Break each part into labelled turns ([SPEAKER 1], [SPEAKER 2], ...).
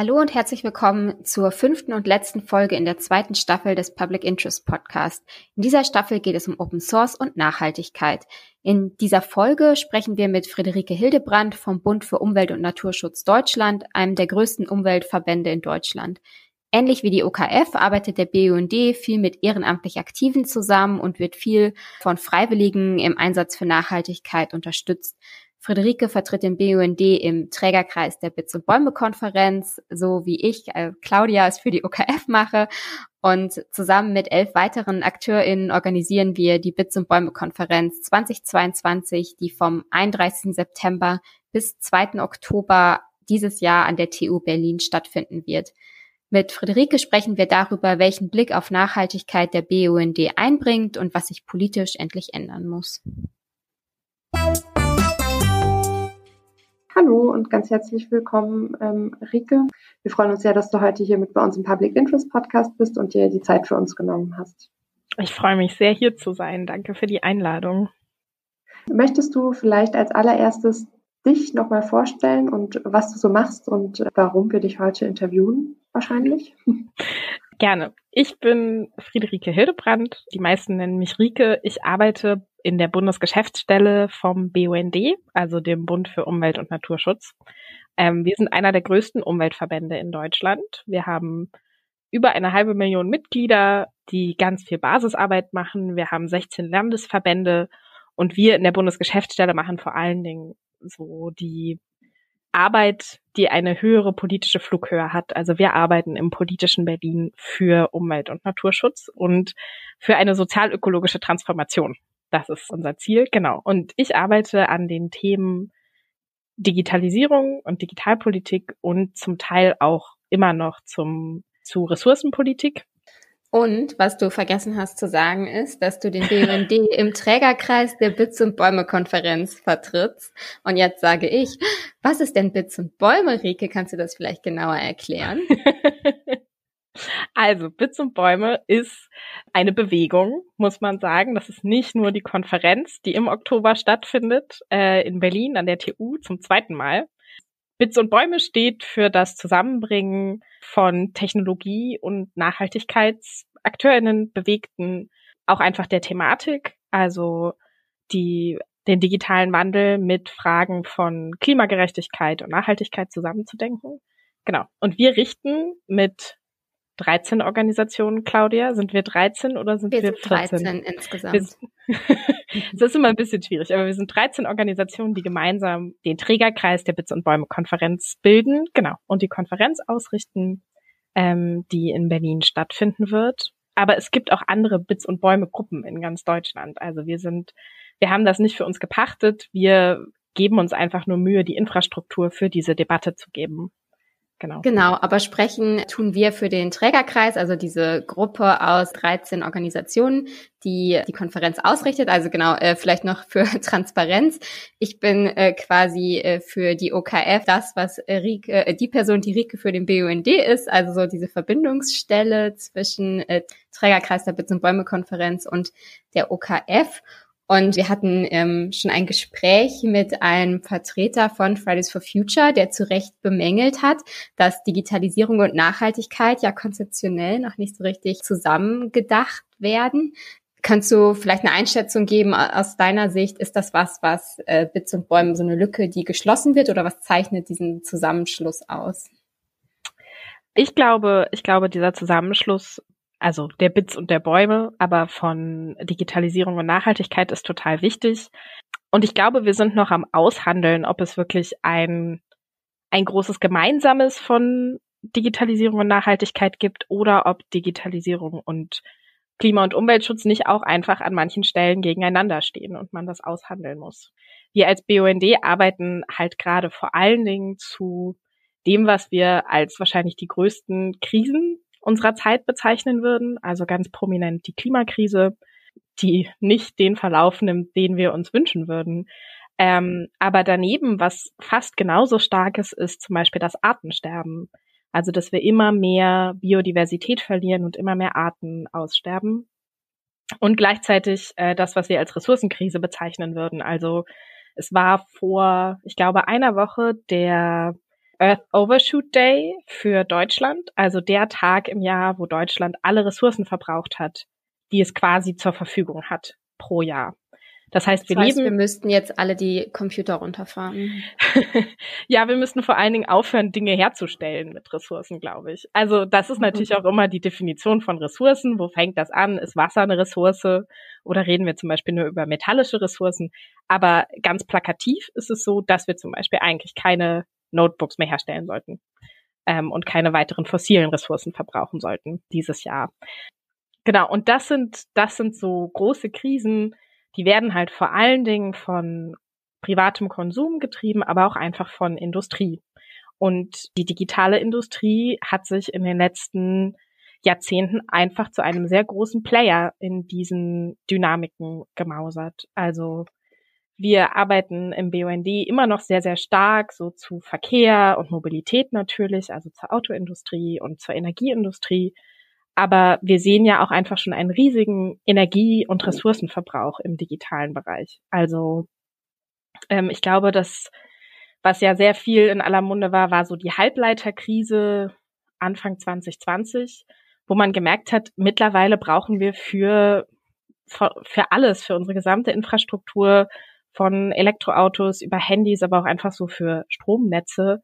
[SPEAKER 1] Hallo und herzlich willkommen zur fünften und letzten Folge in der zweiten Staffel des Public Interest Podcast. In dieser Staffel geht es um Open Source und Nachhaltigkeit. In dieser Folge sprechen wir mit Friederike Hildebrand vom Bund für Umwelt und Naturschutz Deutschland, einem der größten Umweltverbände in Deutschland. Ähnlich wie die OKF arbeitet der BUND viel mit ehrenamtlich Aktiven zusammen und wird viel von Freiwilligen im Einsatz für Nachhaltigkeit unterstützt. Friederike vertritt den BUND im Trägerkreis der Bits und Bäume Konferenz, so wie ich, äh, Claudia, es für die OKF mache. Und zusammen mit elf weiteren AkteurInnen organisieren wir die Bits und Bäume Konferenz 2022, die vom 31. September bis 2. Oktober dieses Jahr an der TU Berlin stattfinden wird. Mit Friederike sprechen wir darüber, welchen Blick auf Nachhaltigkeit der BUND einbringt und was sich politisch endlich ändern muss.
[SPEAKER 2] Hallo und ganz herzlich willkommen, ähm, Rike. Wir freuen uns sehr, dass du heute hier mit bei uns im Public Interest Podcast bist und dir die Zeit für uns genommen hast.
[SPEAKER 3] Ich freue mich sehr, hier zu sein. Danke für die Einladung.
[SPEAKER 2] Möchtest du vielleicht als allererstes dich nochmal vorstellen und was du so machst und warum wir dich heute interviewen, wahrscheinlich?
[SPEAKER 3] Gerne. Ich bin Friederike Hildebrand. Die meisten nennen mich Rike. Ich arbeite in der Bundesgeschäftsstelle vom BUND, also dem Bund für Umwelt und Naturschutz. Ähm, wir sind einer der größten Umweltverbände in Deutschland. Wir haben über eine halbe Million Mitglieder, die ganz viel Basisarbeit machen. Wir haben 16 Landesverbände und wir in der Bundesgeschäftsstelle machen vor allen Dingen so die Arbeit, die eine höhere politische Flughöhe hat. Also wir arbeiten im politischen Berlin für Umwelt- und Naturschutz und für eine sozialökologische Transformation. Das ist unser Ziel, genau. Und ich arbeite an den Themen Digitalisierung und Digitalpolitik und zum Teil auch immer noch zum, zu Ressourcenpolitik.
[SPEAKER 1] Und was du vergessen hast zu sagen, ist, dass du den BUND im Trägerkreis der Bits und Bäume Konferenz vertrittst. Und jetzt sage ich, was ist denn Bits und Bäume, Rike? Kannst du das vielleicht genauer erklären?
[SPEAKER 3] Also, Bits und Bäume ist eine Bewegung, muss man sagen. Das ist nicht nur die Konferenz, die im Oktober stattfindet, äh, in Berlin an der TU zum zweiten Mal. Bits und Bäume steht für das Zusammenbringen von Technologie und Nachhaltigkeitsakteurinnen, Bewegten, auch einfach der Thematik, also die, den digitalen Wandel mit Fragen von Klimagerechtigkeit und Nachhaltigkeit zusammenzudenken. Genau. Und wir richten mit 13 Organisationen, Claudia? Sind wir 13 oder sind wir, wir sind 14? 13
[SPEAKER 1] insgesamt. das
[SPEAKER 3] ist immer ein bisschen schwierig, aber wir sind 13 Organisationen, die gemeinsam den Trägerkreis der Bits und Bäume Konferenz bilden, genau, und die Konferenz ausrichten, ähm, die in Berlin stattfinden wird. Aber es gibt auch andere Bits und Bäume Gruppen in ganz Deutschland. Also wir sind, wir haben das nicht für uns gepachtet. Wir geben uns einfach nur Mühe, die Infrastruktur für diese Debatte zu geben.
[SPEAKER 1] Genau. Genau, aber sprechen tun wir für den Trägerkreis, also diese Gruppe aus 13 Organisationen, die die Konferenz ausrichtet. Also genau, äh, vielleicht noch für Transparenz. Ich bin äh, quasi äh, für die OKF das, was Rike, äh, die Person, die Rike für den BUND ist, also so diese Verbindungsstelle zwischen äh, Trägerkreis der Bits und Bäume Konferenz und der OKF. Und wir hatten ähm, schon ein Gespräch mit einem Vertreter von Fridays for Future, der zu Recht bemängelt hat, dass Digitalisierung und Nachhaltigkeit ja konzeptionell noch nicht so richtig zusammengedacht werden. Kannst du vielleicht eine Einschätzung geben aus deiner Sicht? Ist das was, was äh, Bits und Bäumen so eine Lücke, die geschlossen wird oder was zeichnet diesen Zusammenschluss aus?
[SPEAKER 3] Ich glaube, ich glaube, dieser Zusammenschluss also der Bits und der Bäume, aber von Digitalisierung und Nachhaltigkeit ist total wichtig. Und ich glaube, wir sind noch am Aushandeln, ob es wirklich ein, ein großes Gemeinsames von Digitalisierung und Nachhaltigkeit gibt oder ob Digitalisierung und Klima- und Umweltschutz nicht auch einfach an manchen Stellen gegeneinander stehen und man das aushandeln muss. Wir als BUND arbeiten halt gerade vor allen Dingen zu dem, was wir als wahrscheinlich die größten Krisen unserer Zeit bezeichnen würden, also ganz prominent die Klimakrise, die nicht den Verlauf nimmt, den wir uns wünschen würden. Ähm, aber daneben, was fast genauso stark ist, ist zum Beispiel das Artensterben. Also, dass wir immer mehr Biodiversität verlieren und immer mehr Arten aussterben. Und gleichzeitig äh, das, was wir als Ressourcenkrise bezeichnen würden. Also es war vor, ich glaube, einer Woche der Earth Overshoot Day für Deutschland, also der Tag im Jahr, wo Deutschland alle Ressourcen verbraucht hat, die es quasi zur Verfügung hat pro Jahr. Das heißt, wir
[SPEAKER 1] das heißt,
[SPEAKER 3] leben.
[SPEAKER 1] Wir müssten jetzt alle die Computer runterfahren.
[SPEAKER 3] ja, wir müssten vor allen Dingen aufhören, Dinge herzustellen mit Ressourcen, glaube ich. Also das ist natürlich auch immer die Definition von Ressourcen. Wo fängt das an? Ist Wasser eine Ressource? Oder reden wir zum Beispiel nur über metallische Ressourcen? Aber ganz plakativ ist es so, dass wir zum Beispiel eigentlich keine Notebooks mehr herstellen sollten ähm, und keine weiteren fossilen Ressourcen verbrauchen sollten dieses Jahr. Genau. Und das sind das sind so große Krisen die werden halt vor allen Dingen von privatem Konsum getrieben, aber auch einfach von Industrie. Und die digitale Industrie hat sich in den letzten Jahrzehnten einfach zu einem sehr großen Player in diesen Dynamiken gemausert. Also wir arbeiten im BUND immer noch sehr, sehr stark so zu Verkehr und Mobilität natürlich, also zur Autoindustrie und zur Energieindustrie. Aber wir sehen ja auch einfach schon einen riesigen Energie- und Ressourcenverbrauch im digitalen Bereich. Also ähm, ich glaube, dass was ja sehr viel in aller Munde war, war so die Halbleiterkrise Anfang 2020, wo man gemerkt hat, mittlerweile brauchen wir für, für alles, für unsere gesamte Infrastruktur von Elektroautos über Handys, aber auch einfach so für Stromnetze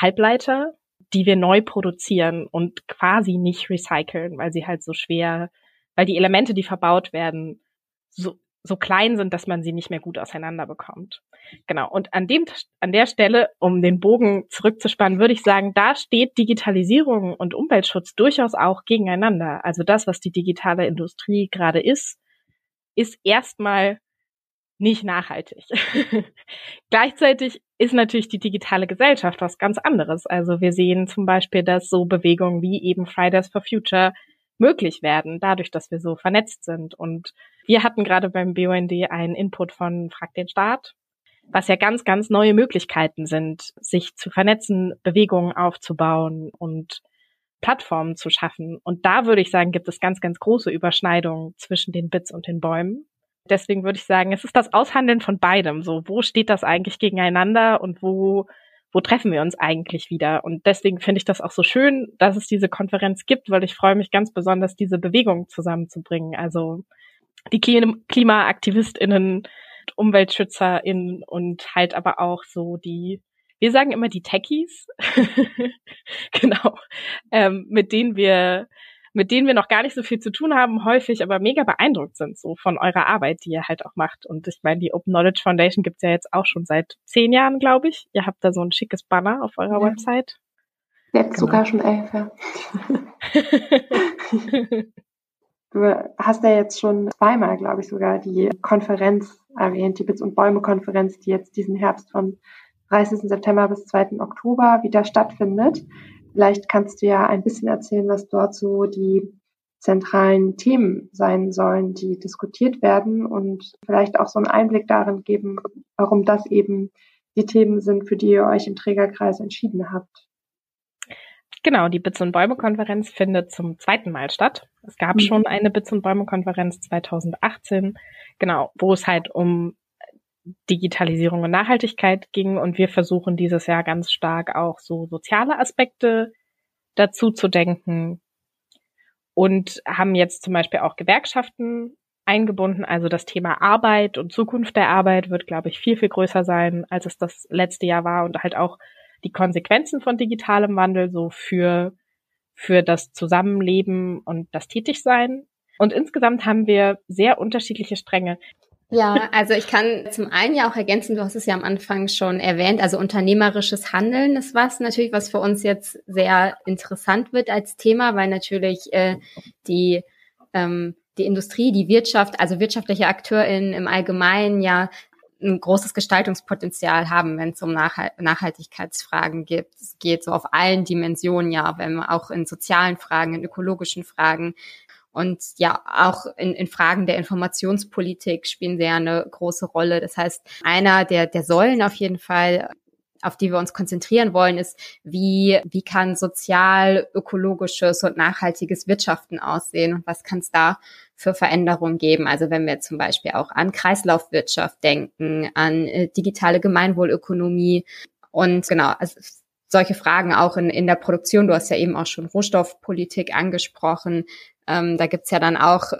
[SPEAKER 3] Halbleiter die wir neu produzieren und quasi nicht recyceln, weil sie halt so schwer, weil die Elemente, die verbaut werden, so, so klein sind, dass man sie nicht mehr gut auseinander bekommt. Genau. Und an dem, an der Stelle, um den Bogen zurückzuspannen, würde ich sagen, da steht Digitalisierung und Umweltschutz durchaus auch gegeneinander. Also das, was die digitale Industrie gerade ist, ist erstmal nicht nachhaltig. Gleichzeitig ist natürlich die digitale Gesellschaft was ganz anderes. Also wir sehen zum Beispiel, dass so Bewegungen wie eben Fridays for Future möglich werden, dadurch, dass wir so vernetzt sind. Und wir hatten gerade beim BUND einen Input von Frag den Staat, was ja ganz, ganz neue Möglichkeiten sind, sich zu vernetzen, Bewegungen aufzubauen und Plattformen zu schaffen. Und da würde ich sagen, gibt es ganz, ganz große Überschneidungen zwischen den Bits und den Bäumen. Deswegen würde ich sagen, es ist das Aushandeln von beidem. So, wo steht das eigentlich gegeneinander und wo, wo treffen wir uns eigentlich wieder? Und deswegen finde ich das auch so schön, dass es diese Konferenz gibt, weil ich freue mich ganz besonders, diese Bewegung zusammenzubringen. Also die KlimaaktivistInnen, UmweltschützerInnen und halt aber auch so die, wir sagen immer die Techies, genau, ähm, mit denen wir mit denen wir noch gar nicht so viel zu tun haben, häufig aber mega beeindruckt sind so von eurer Arbeit, die ihr halt auch macht. Und ich meine, die Open Knowledge Foundation gibt's ja jetzt auch schon seit zehn Jahren, glaube ich. Ihr habt da so ein schickes Banner auf eurer ja. Website.
[SPEAKER 2] Jetzt genau. sogar schon elf, ja. du hast ja jetzt schon zweimal, glaube ich, sogar die Konferenz erwähnt, die Bits und Bäume Konferenz, die jetzt diesen Herbst von 30. September bis 2. Oktober wieder stattfindet. Vielleicht kannst du ja ein bisschen erzählen, was dort so die zentralen Themen sein sollen, die diskutiert werden und vielleicht auch so einen Einblick darin geben, warum das eben die Themen sind, für die ihr euch im Trägerkreis entschieden habt.
[SPEAKER 3] Genau, die Bits und Bäume Konferenz findet zum zweiten Mal statt. Es gab mhm. schon eine Bits und Bäume Konferenz 2018, genau, wo es halt um Digitalisierung und Nachhaltigkeit ging und wir versuchen dieses Jahr ganz stark auch so soziale Aspekte dazu zu denken und haben jetzt zum Beispiel auch Gewerkschaften eingebunden. Also das Thema Arbeit und Zukunft der Arbeit wird, glaube ich, viel, viel größer sein, als es das letzte Jahr war und halt auch die Konsequenzen von digitalem Wandel so für, für das Zusammenleben und das Tätigsein. Und insgesamt haben wir sehr unterschiedliche Stränge.
[SPEAKER 1] Ja, also ich kann zum einen ja auch ergänzen, du hast es ja am Anfang schon erwähnt, also unternehmerisches Handeln ist was natürlich, was für uns jetzt sehr interessant wird als Thema, weil natürlich äh, die ähm, die Industrie, die Wirtschaft, also wirtschaftliche AkteurInnen im Allgemeinen ja ein großes Gestaltungspotenzial haben, wenn es um Nachhaltigkeitsfragen geht. Es geht so auf allen Dimensionen, ja, wenn man auch in sozialen Fragen, in ökologischen Fragen, und ja, auch in, in Fragen der Informationspolitik spielen sie ja eine große Rolle. Das heißt, einer der, der Säulen auf jeden Fall auf die wir uns konzentrieren wollen, ist, wie, wie kann sozial, ökologisches und nachhaltiges Wirtschaften aussehen und was kann es da für Veränderungen geben? Also wenn wir zum Beispiel auch an Kreislaufwirtschaft denken, an äh, digitale Gemeinwohlökonomie und genau, also solche Fragen auch in, in der Produktion. Du hast ja eben auch schon Rohstoffpolitik angesprochen. Ähm, da gibt's ja dann auch,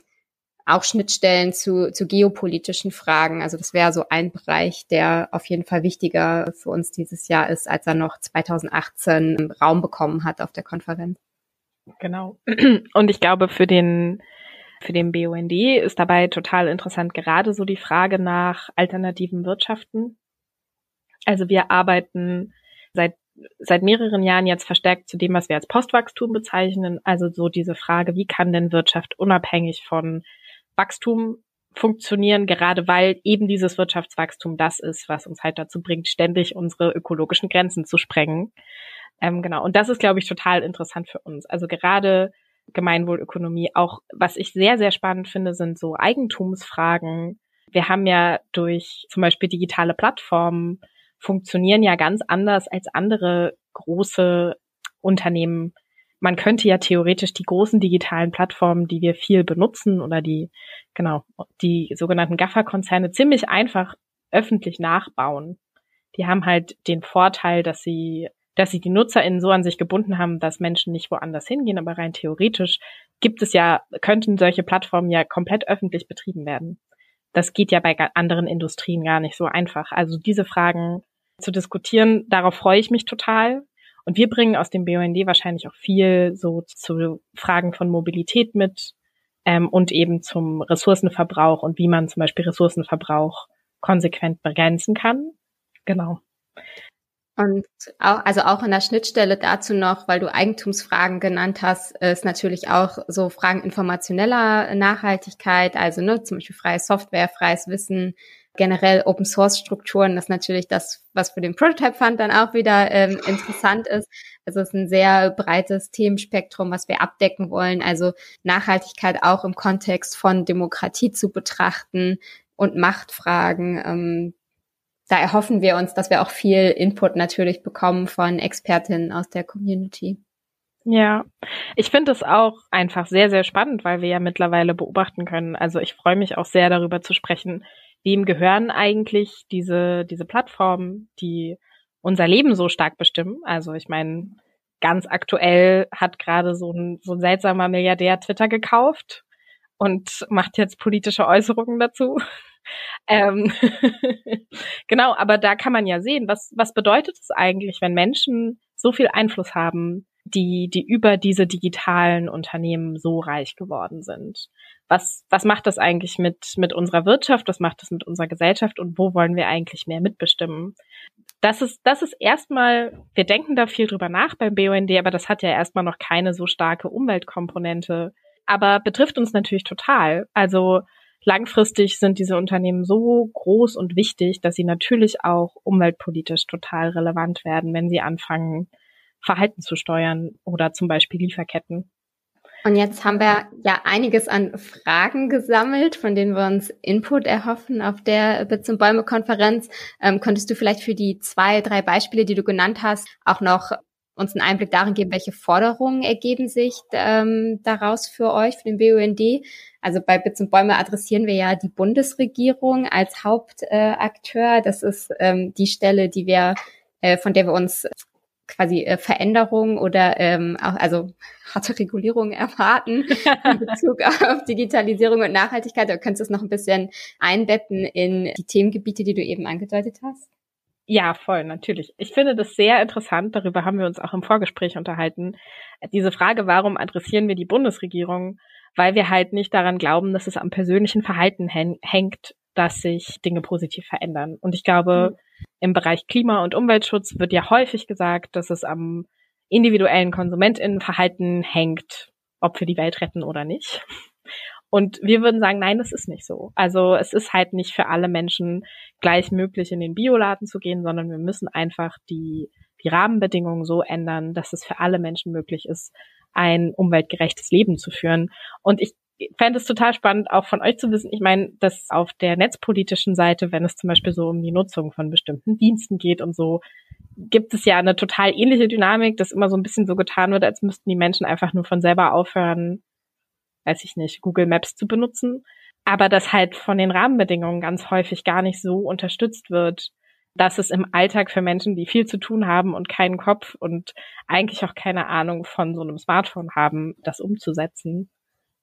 [SPEAKER 1] auch Schnittstellen zu, zu geopolitischen Fragen. Also das wäre so ein Bereich, der auf jeden Fall wichtiger für uns dieses Jahr ist, als er noch 2018 Raum bekommen hat auf der Konferenz.
[SPEAKER 3] Genau. Und ich glaube, für den für den BUND ist dabei total interessant gerade so die Frage nach alternativen Wirtschaften. Also wir arbeiten seit seit mehreren Jahren jetzt verstärkt zu dem, was wir als Postwachstum bezeichnen. Also so diese Frage, wie kann denn Wirtschaft unabhängig von Wachstum funktionieren, gerade weil eben dieses Wirtschaftswachstum das ist, was uns halt dazu bringt, ständig unsere ökologischen Grenzen zu sprengen. Ähm, genau. Und das ist, glaube ich, total interessant für uns. Also gerade Gemeinwohlökonomie. Auch was ich sehr, sehr spannend finde, sind so Eigentumsfragen. Wir haben ja durch zum Beispiel digitale Plattformen funktionieren ja ganz anders als andere große Unternehmen. Man könnte ja theoretisch die großen digitalen Plattformen, die wir viel benutzen oder die, genau, die sogenannten GAFA-Konzerne ziemlich einfach öffentlich nachbauen. Die haben halt den Vorteil, dass sie dass sie die NutzerInnen so an sich gebunden haben, dass Menschen nicht woanders hingehen, aber rein theoretisch gibt es ja, könnten solche Plattformen ja komplett öffentlich betrieben werden. Das geht ja bei anderen Industrien gar nicht so einfach. Also diese Fragen zu diskutieren, darauf freue ich mich total. Und wir bringen aus dem BUND wahrscheinlich auch viel so zu Fragen von Mobilität mit ähm, und eben zum Ressourcenverbrauch und wie man zum Beispiel Ressourcenverbrauch konsequent begrenzen kann. Genau.
[SPEAKER 1] Und auch, also auch in der Schnittstelle dazu noch, weil du Eigentumsfragen genannt hast, ist natürlich auch so Fragen informationeller Nachhaltigkeit, also ne, zum Beispiel freie Software, freies Wissen, generell Open Source Strukturen, ist natürlich das, was für den Prototype Fund dann auch wieder ähm, interessant ist. Also es ist ein sehr breites Themenspektrum, was wir abdecken wollen. Also Nachhaltigkeit auch im Kontext von Demokratie zu betrachten und Machtfragen. Ähm, da erhoffen wir uns, dass wir auch viel Input natürlich bekommen von Expertinnen aus der Community.
[SPEAKER 3] Ja, ich finde es auch einfach sehr, sehr spannend, weil wir ja mittlerweile beobachten können. Also ich freue mich auch sehr darüber zu sprechen, wem gehören eigentlich diese, diese Plattformen, die unser Leben so stark bestimmen. Also ich meine, ganz aktuell hat gerade so ein, so ein seltsamer Milliardär Twitter gekauft und macht jetzt politische Äußerungen dazu. Ähm, genau, aber da kann man ja sehen, was, was bedeutet es eigentlich, wenn Menschen so viel Einfluss haben, die, die über diese digitalen Unternehmen so reich geworden sind. Was, was macht das eigentlich mit, mit unserer Wirtschaft? Was macht das mit unserer Gesellschaft? Und wo wollen wir eigentlich mehr mitbestimmen? Das ist, das ist erstmal, wir denken da viel drüber nach beim BUND, aber das hat ja erstmal noch keine so starke Umweltkomponente. Aber betrifft uns natürlich total. Also, langfristig sind diese Unternehmen so groß und wichtig, dass sie natürlich auch umweltpolitisch total relevant werden, wenn sie anfangen, Verhalten zu steuern oder zum Beispiel Lieferketten.
[SPEAKER 1] Und jetzt haben wir ja einiges an Fragen gesammelt, von denen wir uns Input erhoffen auf der Bits und Bäume Konferenz. Ähm, könntest du vielleicht für die zwei, drei Beispiele, die du genannt hast, auch noch uns einen Einblick darin geben, welche Forderungen ergeben sich ähm, daraus für euch, für den BUND? Also bei Bits und Bäume adressieren wir ja die Bundesregierung als Hauptakteur. Äh, das ist ähm, die Stelle, die wir, äh, von der wir uns quasi äh, Veränderungen oder ähm, auch also harte Regulierung erwarten in Bezug auf Digitalisierung und Nachhaltigkeit. Du könntest es noch ein bisschen einbetten in die Themengebiete, die du eben angedeutet hast.
[SPEAKER 3] Ja, voll, natürlich. Ich finde das sehr interessant. Darüber haben wir uns auch im Vorgespräch unterhalten. Diese Frage, warum adressieren wir die Bundesregierung? Weil wir halt nicht daran glauben, dass es am persönlichen Verhalten hängt, dass sich Dinge positiv verändern. Und ich glaube, mhm. im Bereich Klima- und Umweltschutz wird ja häufig gesagt, dass es am individuellen KonsumentInnenverhalten hängt, ob wir die Welt retten oder nicht. Und wir würden sagen, nein, das ist nicht so. Also es ist halt nicht für alle Menschen gleich möglich, in den Bioladen zu gehen, sondern wir müssen einfach die, die Rahmenbedingungen so ändern, dass es für alle Menschen möglich ist, ein umweltgerechtes Leben zu führen. Und ich fände es total spannend, auch von euch zu wissen. Ich meine, dass auf der netzpolitischen Seite, wenn es zum Beispiel so um die Nutzung von bestimmten Diensten geht und so, gibt es ja eine total ähnliche Dynamik, dass immer so ein bisschen so getan wird, als müssten die Menschen einfach nur von selber aufhören, weiß ich nicht, Google Maps zu benutzen, aber das halt von den Rahmenbedingungen ganz häufig gar nicht so unterstützt wird, dass es im Alltag für Menschen, die viel zu tun haben und keinen Kopf und eigentlich auch keine Ahnung von so einem Smartphone haben, das umzusetzen.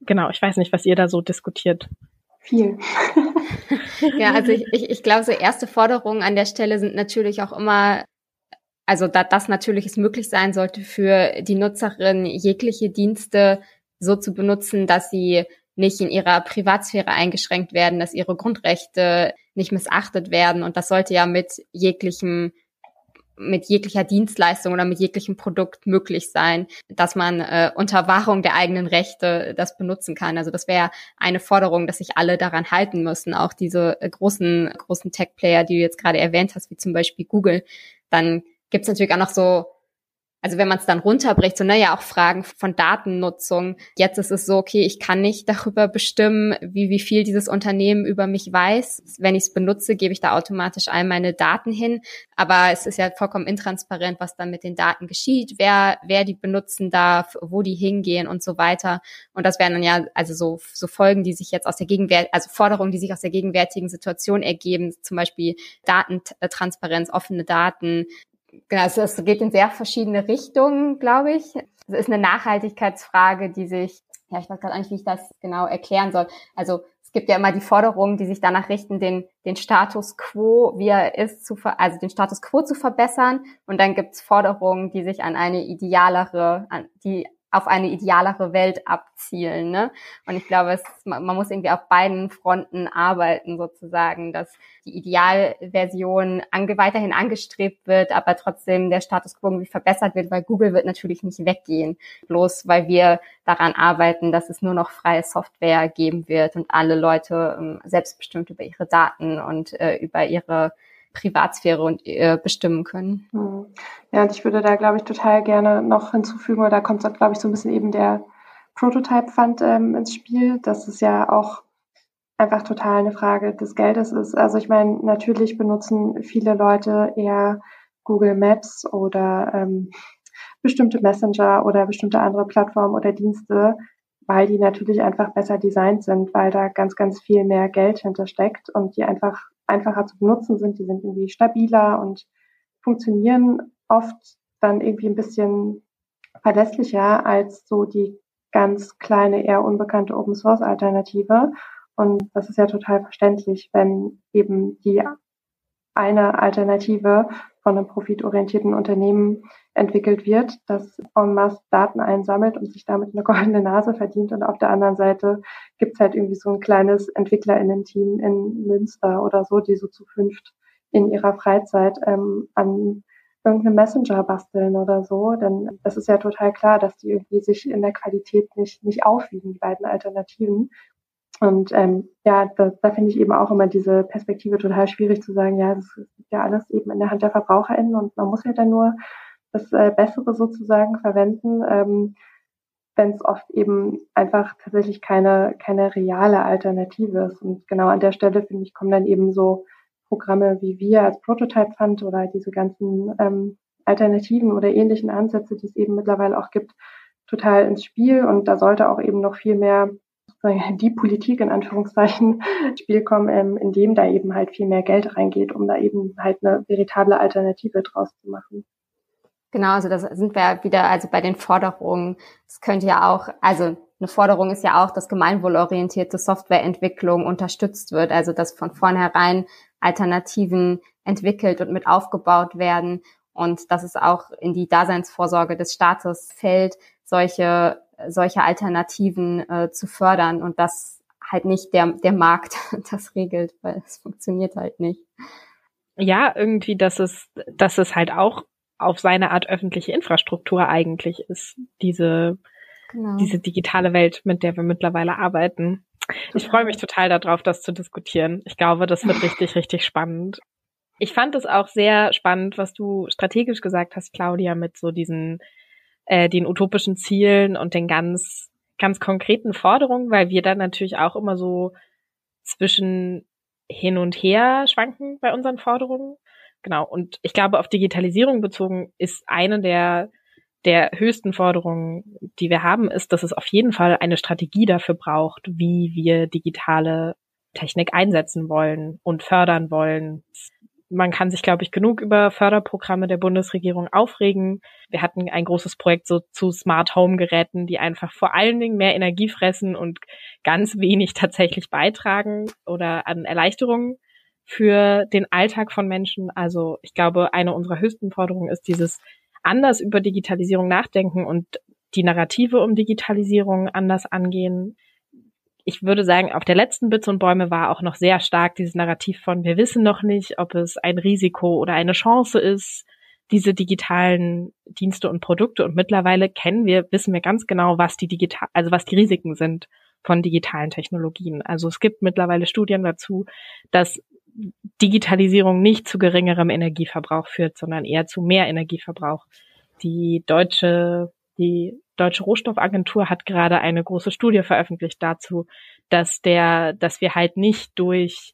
[SPEAKER 3] Genau, ich weiß nicht, was ihr da so diskutiert.
[SPEAKER 2] Viel.
[SPEAKER 1] ja, also ich, ich, ich glaube, so erste Forderungen an der Stelle sind natürlich auch immer, also da das natürlich es möglich sein sollte für die Nutzerin, jegliche Dienste so zu benutzen, dass sie nicht in ihrer Privatsphäre eingeschränkt werden, dass ihre Grundrechte nicht missachtet werden. Und das sollte ja mit jeglichem mit jeglicher Dienstleistung oder mit jeglichem Produkt möglich sein, dass man äh, unter Wahrung der eigenen Rechte das benutzen kann. Also das wäre eine Forderung, dass sich alle daran halten müssen, auch diese äh, großen großen Tech-Player, die du jetzt gerade erwähnt hast, wie zum Beispiel Google. Dann gibt's natürlich auch noch so also wenn man es dann runterbricht, so naja, auch Fragen von Datennutzung. Jetzt ist es so, okay, ich kann nicht darüber bestimmen, wie, wie viel dieses Unternehmen über mich weiß. Wenn ich es benutze, gebe ich da automatisch all meine Daten hin. Aber es ist ja vollkommen intransparent, was dann mit den Daten geschieht, wer, wer die benutzen darf, wo die hingehen und so weiter. Und das wären dann ja also so, so Folgen, die sich jetzt aus der Gegenwart, also Forderungen, die sich aus der gegenwärtigen Situation ergeben, zum Beispiel Datentransparenz, offene Daten, genau, es, es geht in sehr verschiedene Richtungen, glaube ich. Es ist eine Nachhaltigkeitsfrage, die sich, ja, ich weiß gerade nicht, wie ich das genau erklären soll. Also es gibt ja immer die Forderungen, die sich danach richten, den, den Status quo, wie er ist, zu ver also den Status quo zu verbessern. Und dann gibt es Forderungen, die sich an eine idealere, an die auf eine idealere Welt abzielen. Ne? Und ich glaube, es, man muss irgendwie auf beiden Fronten arbeiten, sozusagen, dass die Idealversion ange, weiterhin angestrebt wird, aber trotzdem der Status quo irgendwie verbessert wird, weil Google wird natürlich nicht weggehen, bloß weil wir daran arbeiten, dass es nur noch freie Software geben wird und alle Leute ähm, selbstbestimmt über ihre Daten und äh, über ihre Privatsphäre und äh, bestimmen können. Hm.
[SPEAKER 2] Ja, und ich würde da, glaube ich, total gerne noch hinzufügen, oder da kommt, glaube ich, so ein bisschen eben der Prototype Fund ähm, ins Spiel. Das ist ja auch einfach total eine Frage des Geldes ist. Also ich meine, natürlich benutzen viele Leute eher Google Maps oder ähm, bestimmte Messenger oder bestimmte andere Plattformen oder Dienste, weil die natürlich einfach besser designt sind, weil da ganz, ganz viel mehr Geld hintersteckt und die einfach einfacher zu benutzen sind, die sind irgendwie stabiler und funktionieren oft dann irgendwie ein bisschen verlässlicher als so die ganz kleine, eher unbekannte Open Source Alternative. Und das ist ja total verständlich, wenn eben die eine Alternative von einem profitorientierten Unternehmen entwickelt wird, das en masse Daten einsammelt und sich damit eine goldene Nase verdient. Und auf der anderen Seite gibt's halt irgendwie so ein kleines EntwicklerInnen-Team in Münster oder so, die so zu fünft in ihrer Freizeit ähm, an irgendeinem Messenger basteln oder so. Denn das ist ja total klar, dass die irgendwie sich in der Qualität nicht, nicht aufwiegen, die beiden Alternativen. Und ähm, ja, da, da finde ich eben auch immer diese Perspektive total schwierig zu sagen, ja, das ist ja alles eben in der Hand der VerbraucherInnen und man muss ja dann nur das äh, Bessere sozusagen verwenden, ähm, wenn es oft eben einfach tatsächlich keine, keine reale Alternative ist. Und genau an der Stelle, finde ich, kommen dann eben so Programme wie wir als Prototype Fund oder diese ganzen ähm, Alternativen oder ähnlichen Ansätze, die es eben mittlerweile auch gibt, total ins Spiel. Und da sollte auch eben noch viel mehr die Politik in Anführungszeichen ins Spiel kommen, ähm, in dem da eben halt viel mehr Geld reingeht, um da eben halt eine veritable Alternative draus zu machen.
[SPEAKER 1] Genau, also da sind wir wieder also bei den Forderungen. Es könnte ja auch, also eine Forderung ist ja auch, dass gemeinwohlorientierte Softwareentwicklung unterstützt wird, also dass von vornherein Alternativen entwickelt und mit aufgebaut werden und dass es auch in die Daseinsvorsorge des Staates fällt, solche solche Alternativen äh, zu fördern und das halt nicht der, der Markt das regelt, weil es funktioniert halt nicht.
[SPEAKER 3] Ja, irgendwie, dass es, dass es halt auch auf seine Art öffentliche Infrastruktur eigentlich ist, diese, genau. diese digitale Welt, mit der wir mittlerweile arbeiten. Ich freue mich total darauf, das zu diskutieren. Ich glaube, das wird richtig, richtig spannend. Ich fand es auch sehr spannend, was du strategisch gesagt hast, Claudia, mit so diesen äh, den utopischen Zielen und den ganz, ganz konkreten Forderungen, weil wir dann natürlich auch immer so zwischen hin und her schwanken bei unseren Forderungen. Genau. Und ich glaube, auf Digitalisierung bezogen ist eine der, der höchsten Forderungen, die wir haben, ist, dass es auf jeden Fall eine Strategie dafür braucht, wie wir digitale Technik einsetzen wollen und fördern wollen. Man kann sich, glaube ich, genug über Förderprogramme der Bundesregierung aufregen. Wir hatten ein großes Projekt so zu Smart Home Geräten, die einfach vor allen Dingen mehr Energie fressen und ganz wenig tatsächlich beitragen oder an Erleichterungen für den Alltag von Menschen. Also ich glaube, eine unserer höchsten Forderungen ist dieses anders über Digitalisierung nachdenken und die Narrative um Digitalisierung anders angehen. Ich würde sagen, auf der letzten Bits und Bäume war auch noch sehr stark dieses Narrativ von, wir wissen noch nicht, ob es ein Risiko oder eine Chance ist, diese digitalen Dienste und Produkte. Und mittlerweile kennen wir, wissen wir ganz genau, was die digital, also was die Risiken sind von digitalen Technologien. Also es gibt mittlerweile Studien dazu, dass Digitalisierung nicht zu geringerem Energieverbrauch führt, sondern eher zu mehr Energieverbrauch. Die deutsche, die deutsche Rohstoffagentur hat gerade eine große Studie veröffentlicht dazu, dass der, dass wir halt nicht durch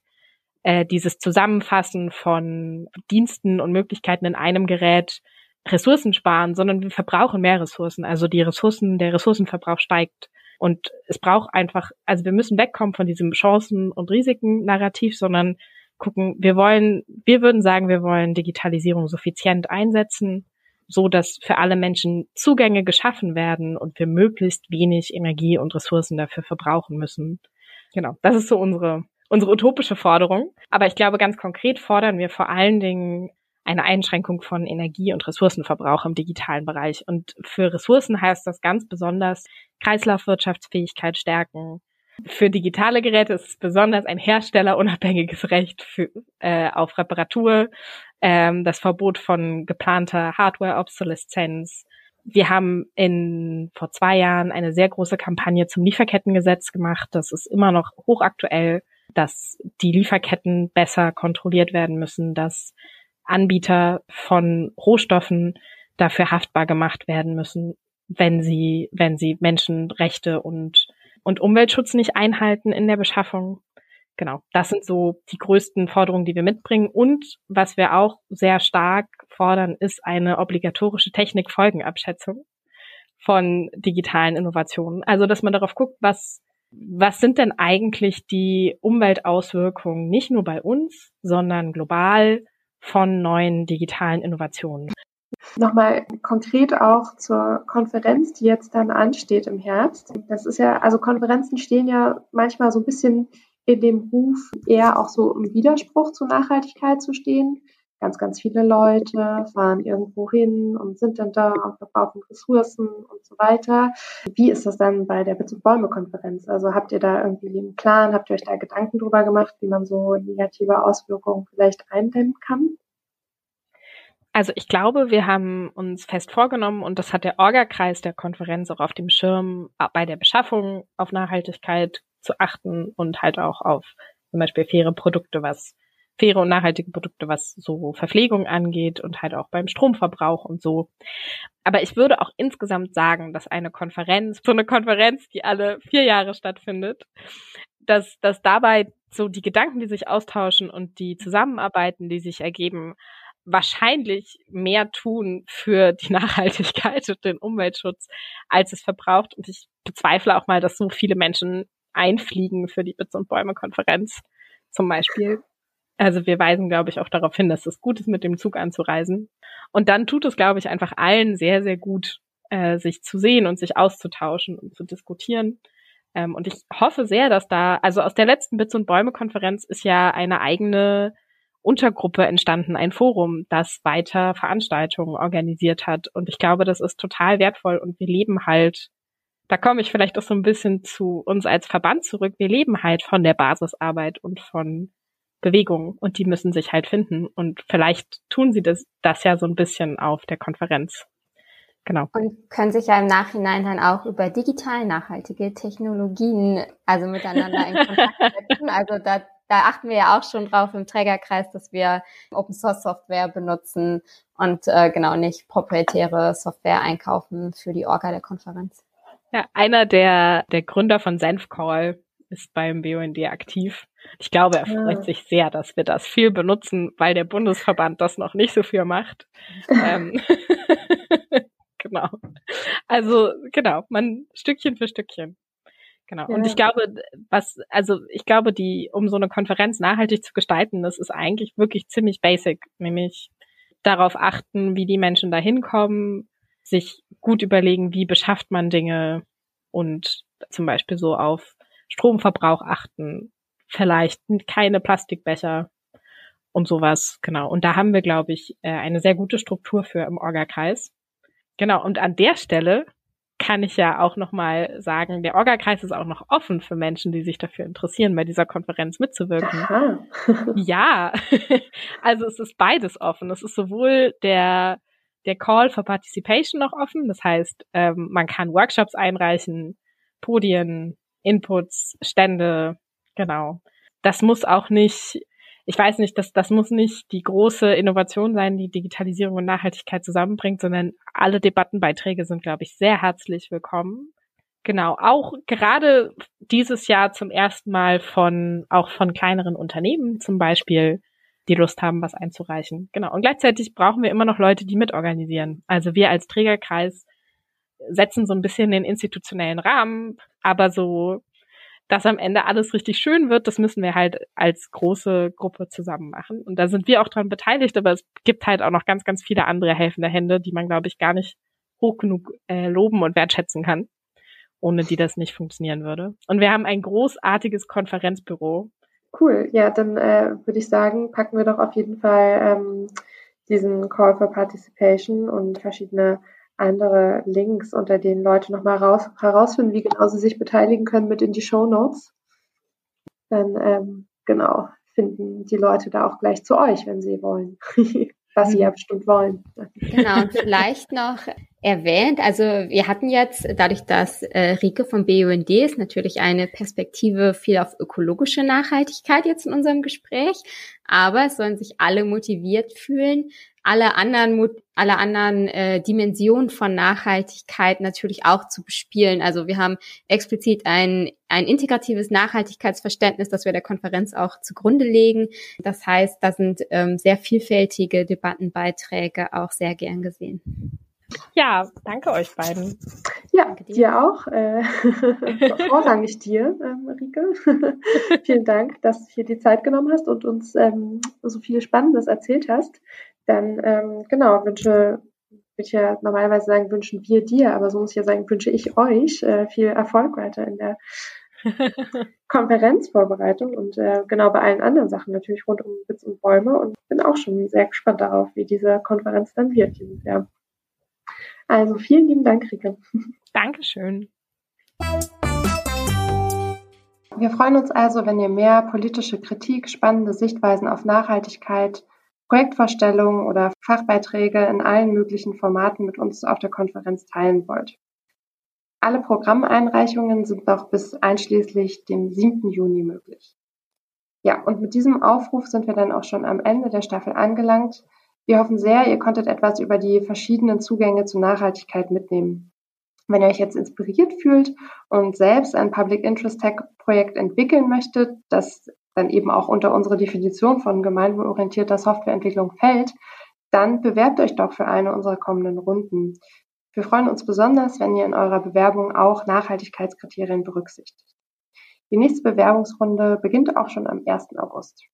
[SPEAKER 3] äh, dieses Zusammenfassen von Diensten und Möglichkeiten in einem Gerät Ressourcen sparen, sondern wir verbrauchen mehr Ressourcen. Also die Ressourcen, der Ressourcenverbrauch steigt. Und es braucht einfach, also wir müssen wegkommen von diesem Chancen- und Risiken-Narrativ, sondern gucken, wir wollen, wir würden sagen, wir wollen Digitalisierung suffizient einsetzen, so dass für alle Menschen Zugänge geschaffen werden und wir möglichst wenig Energie und Ressourcen dafür verbrauchen müssen. Genau, das ist so unsere unsere utopische Forderung. Aber ich glaube, ganz konkret fordern wir vor allen Dingen eine Einschränkung von Energie- und Ressourcenverbrauch im digitalen Bereich. Und für Ressourcen heißt das ganz besonders Kreislaufwirtschaftsfähigkeit stärken, für digitale Geräte ist es besonders ein herstellerunabhängiges Recht für, äh, auf Reparatur, ähm, das Verbot von geplanter Hardware-Obsoleszenz. Wir haben in, vor zwei Jahren eine sehr große Kampagne zum Lieferkettengesetz gemacht. Das ist immer noch hochaktuell, dass die Lieferketten besser kontrolliert werden müssen, dass Anbieter von Rohstoffen dafür haftbar gemacht werden müssen, wenn sie, wenn sie Menschenrechte und und Umweltschutz nicht einhalten in der Beschaffung. Genau, das sind so die größten Forderungen, die wir mitbringen. Und was wir auch sehr stark fordern, ist eine obligatorische Technikfolgenabschätzung von digitalen Innovationen. Also, dass man darauf guckt, was, was sind denn eigentlich die Umweltauswirkungen nicht nur bei uns, sondern global von neuen digitalen Innovationen.
[SPEAKER 2] Nochmal konkret auch zur Konferenz, die jetzt dann ansteht im Herbst. Das ist ja, also Konferenzen stehen ja manchmal so ein bisschen in dem Ruf, eher auch so im Widerspruch zur Nachhaltigkeit zu stehen. Ganz, ganz viele Leute fahren irgendwo hin und sind dann da und verbrauchen Ressourcen und so weiter. Wie ist das dann bei der Bits- und Bäume-Konferenz? Also habt ihr da irgendwie einen Plan? Habt ihr euch da Gedanken drüber gemacht, wie man so negative Auswirkungen vielleicht eindämmen kann?
[SPEAKER 3] Also ich glaube, wir haben uns fest vorgenommen und das hat der Orga-Kreis der Konferenz auch auf dem Schirm, bei der Beschaffung auf Nachhaltigkeit zu achten und halt auch auf zum Beispiel faire Produkte, was faire und nachhaltige Produkte, was so Verpflegung angeht und halt auch beim Stromverbrauch und so. Aber ich würde auch insgesamt sagen, dass eine Konferenz, so eine Konferenz, die alle vier Jahre stattfindet, dass, dass dabei so die Gedanken, die sich austauschen und die Zusammenarbeiten, die sich ergeben, wahrscheinlich mehr tun für die Nachhaltigkeit und den Umweltschutz, als es verbraucht. Und ich bezweifle auch mal, dass so viele Menschen einfliegen für die Bits- und Bäume-Konferenz zum Beispiel. Also wir weisen, glaube ich, auch darauf hin, dass es gut ist, mit dem Zug anzureisen. Und dann tut es, glaube ich, einfach allen sehr, sehr gut, äh, sich zu sehen und sich auszutauschen und zu diskutieren. Ähm, und ich hoffe sehr, dass da, also aus der letzten Bits- und Bäume-Konferenz ist ja eine eigene Untergruppe entstanden, ein Forum, das weiter Veranstaltungen organisiert hat. Und ich glaube, das ist total wertvoll und wir leben halt, da komme ich vielleicht auch so ein bisschen zu uns als Verband zurück, wir leben halt von der Basisarbeit und von Bewegungen und die müssen sich halt finden. Und vielleicht tun sie das, das ja so ein bisschen auf der Konferenz. Genau.
[SPEAKER 1] Und können sich ja im Nachhinein dann auch über digital nachhaltige Technologien, also miteinander in Kontakt setzen. Also da da achten wir ja auch schon drauf im Trägerkreis, dass wir Open Source Software benutzen und äh, genau nicht proprietäre Software einkaufen für die Orga der Konferenz.
[SPEAKER 3] Ja, einer der, der Gründer von Senfcall ist beim BUND aktiv. Ich glaube, er freut ja. sich sehr, dass wir das viel benutzen, weil der Bundesverband das noch nicht so viel macht. ähm, genau. Also genau, man Stückchen für Stückchen. Genau. Ja. Und ich glaube, was, also ich glaube, die, um so eine Konferenz nachhaltig zu gestalten, das ist eigentlich wirklich ziemlich basic, nämlich darauf achten, wie die Menschen da hinkommen, sich gut überlegen, wie beschafft man Dinge und zum Beispiel so auf Stromverbrauch achten, vielleicht keine Plastikbecher und sowas, genau. Und da haben wir, glaube ich, äh, eine sehr gute Struktur für im Orga-Kreis. Genau, und an der Stelle kann ich ja auch nochmal sagen, der Orga-Kreis ist auch noch offen für Menschen, die sich dafür interessieren, bei dieser Konferenz mitzuwirken. Ja, also es ist beides offen. Es ist sowohl der, der Call for Participation noch offen, das heißt, ähm, man kann Workshops einreichen, Podien, Inputs, Stände, genau. Das muss auch nicht ich weiß nicht, das, das muss nicht die große Innovation sein, die Digitalisierung und Nachhaltigkeit zusammenbringt, sondern alle Debattenbeiträge sind, glaube ich, sehr herzlich willkommen. Genau, auch gerade dieses Jahr zum ersten Mal von, auch von kleineren Unternehmen zum Beispiel, die Lust haben, was einzureichen. Genau. Und gleichzeitig brauchen wir immer noch Leute, die mitorganisieren. Also wir als Trägerkreis setzen so ein bisschen den institutionellen Rahmen, aber so dass am Ende alles richtig schön wird, das müssen wir halt als große Gruppe zusammen machen. Und da sind wir auch dran beteiligt, aber es gibt halt auch noch ganz, ganz viele andere helfende Hände, die man, glaube ich, gar nicht hoch genug äh, loben und wertschätzen kann, ohne die das nicht funktionieren würde. Und wir haben ein großartiges Konferenzbüro.
[SPEAKER 2] Cool, ja, dann äh, würde ich sagen, packen wir doch auf jeden Fall ähm, diesen Call for Participation und verschiedene andere Links, unter denen Leute nochmal raus, herausfinden, wie genau sie sich beteiligen können, mit in die Show Notes. Dann ähm, genau finden die Leute da auch gleich zu euch, wenn sie wollen. Was sie ja bestimmt wollen.
[SPEAKER 1] Genau, und vielleicht noch erwähnt, also wir hatten jetzt, dadurch, dass äh, Rike vom BUND ist, natürlich eine Perspektive viel auf ökologische Nachhaltigkeit jetzt in unserem Gespräch, aber es sollen sich alle motiviert fühlen, alle anderen, alle anderen äh, Dimensionen von Nachhaltigkeit natürlich auch zu bespielen. Also wir haben explizit ein, ein integratives Nachhaltigkeitsverständnis, das wir der Konferenz auch zugrunde legen. Das heißt, da sind ähm, sehr vielfältige Debattenbeiträge auch sehr gern gesehen.
[SPEAKER 3] Ja, danke euch beiden.
[SPEAKER 2] Ja, danke dir. dir auch. Äh, vorrangig dir, ähm, Marike. Vielen Dank, dass du hier die Zeit genommen hast und uns ähm, so viel Spannendes erzählt hast dann ähm, genau, wünsche, würde ich ja normalerweise sagen, wünschen wir dir, aber so muss ich ja sagen, wünsche ich euch äh, viel Erfolg weiter in der Konferenzvorbereitung und äh, genau bei allen anderen Sachen natürlich rund um Witz und Bäume und bin auch schon sehr gespannt darauf, wie diese Konferenz dann wird dieses Jahr. Also vielen lieben Dank, Rike.
[SPEAKER 3] Dankeschön.
[SPEAKER 2] Wir freuen uns also, wenn ihr mehr politische Kritik, spannende Sichtweisen auf Nachhaltigkeit Projektvorstellungen oder Fachbeiträge in allen möglichen Formaten mit uns auf der Konferenz teilen wollt. Alle Programmeinreichungen sind noch bis einschließlich dem 7. Juni möglich. Ja, und mit diesem Aufruf sind wir dann auch schon am Ende der Staffel angelangt. Wir hoffen sehr, ihr konntet etwas über die verschiedenen Zugänge zur Nachhaltigkeit mitnehmen. Wenn ihr euch jetzt inspiriert fühlt und selbst ein Public Interest Tech Projekt entwickeln möchtet, das dann eben auch unter unsere Definition von gemeinwohlorientierter Softwareentwicklung fällt, dann bewerbt euch doch für eine unserer kommenden Runden. Wir freuen uns besonders, wenn ihr in eurer Bewerbung auch Nachhaltigkeitskriterien berücksichtigt. Die nächste Bewerbungsrunde beginnt auch schon am 1. August.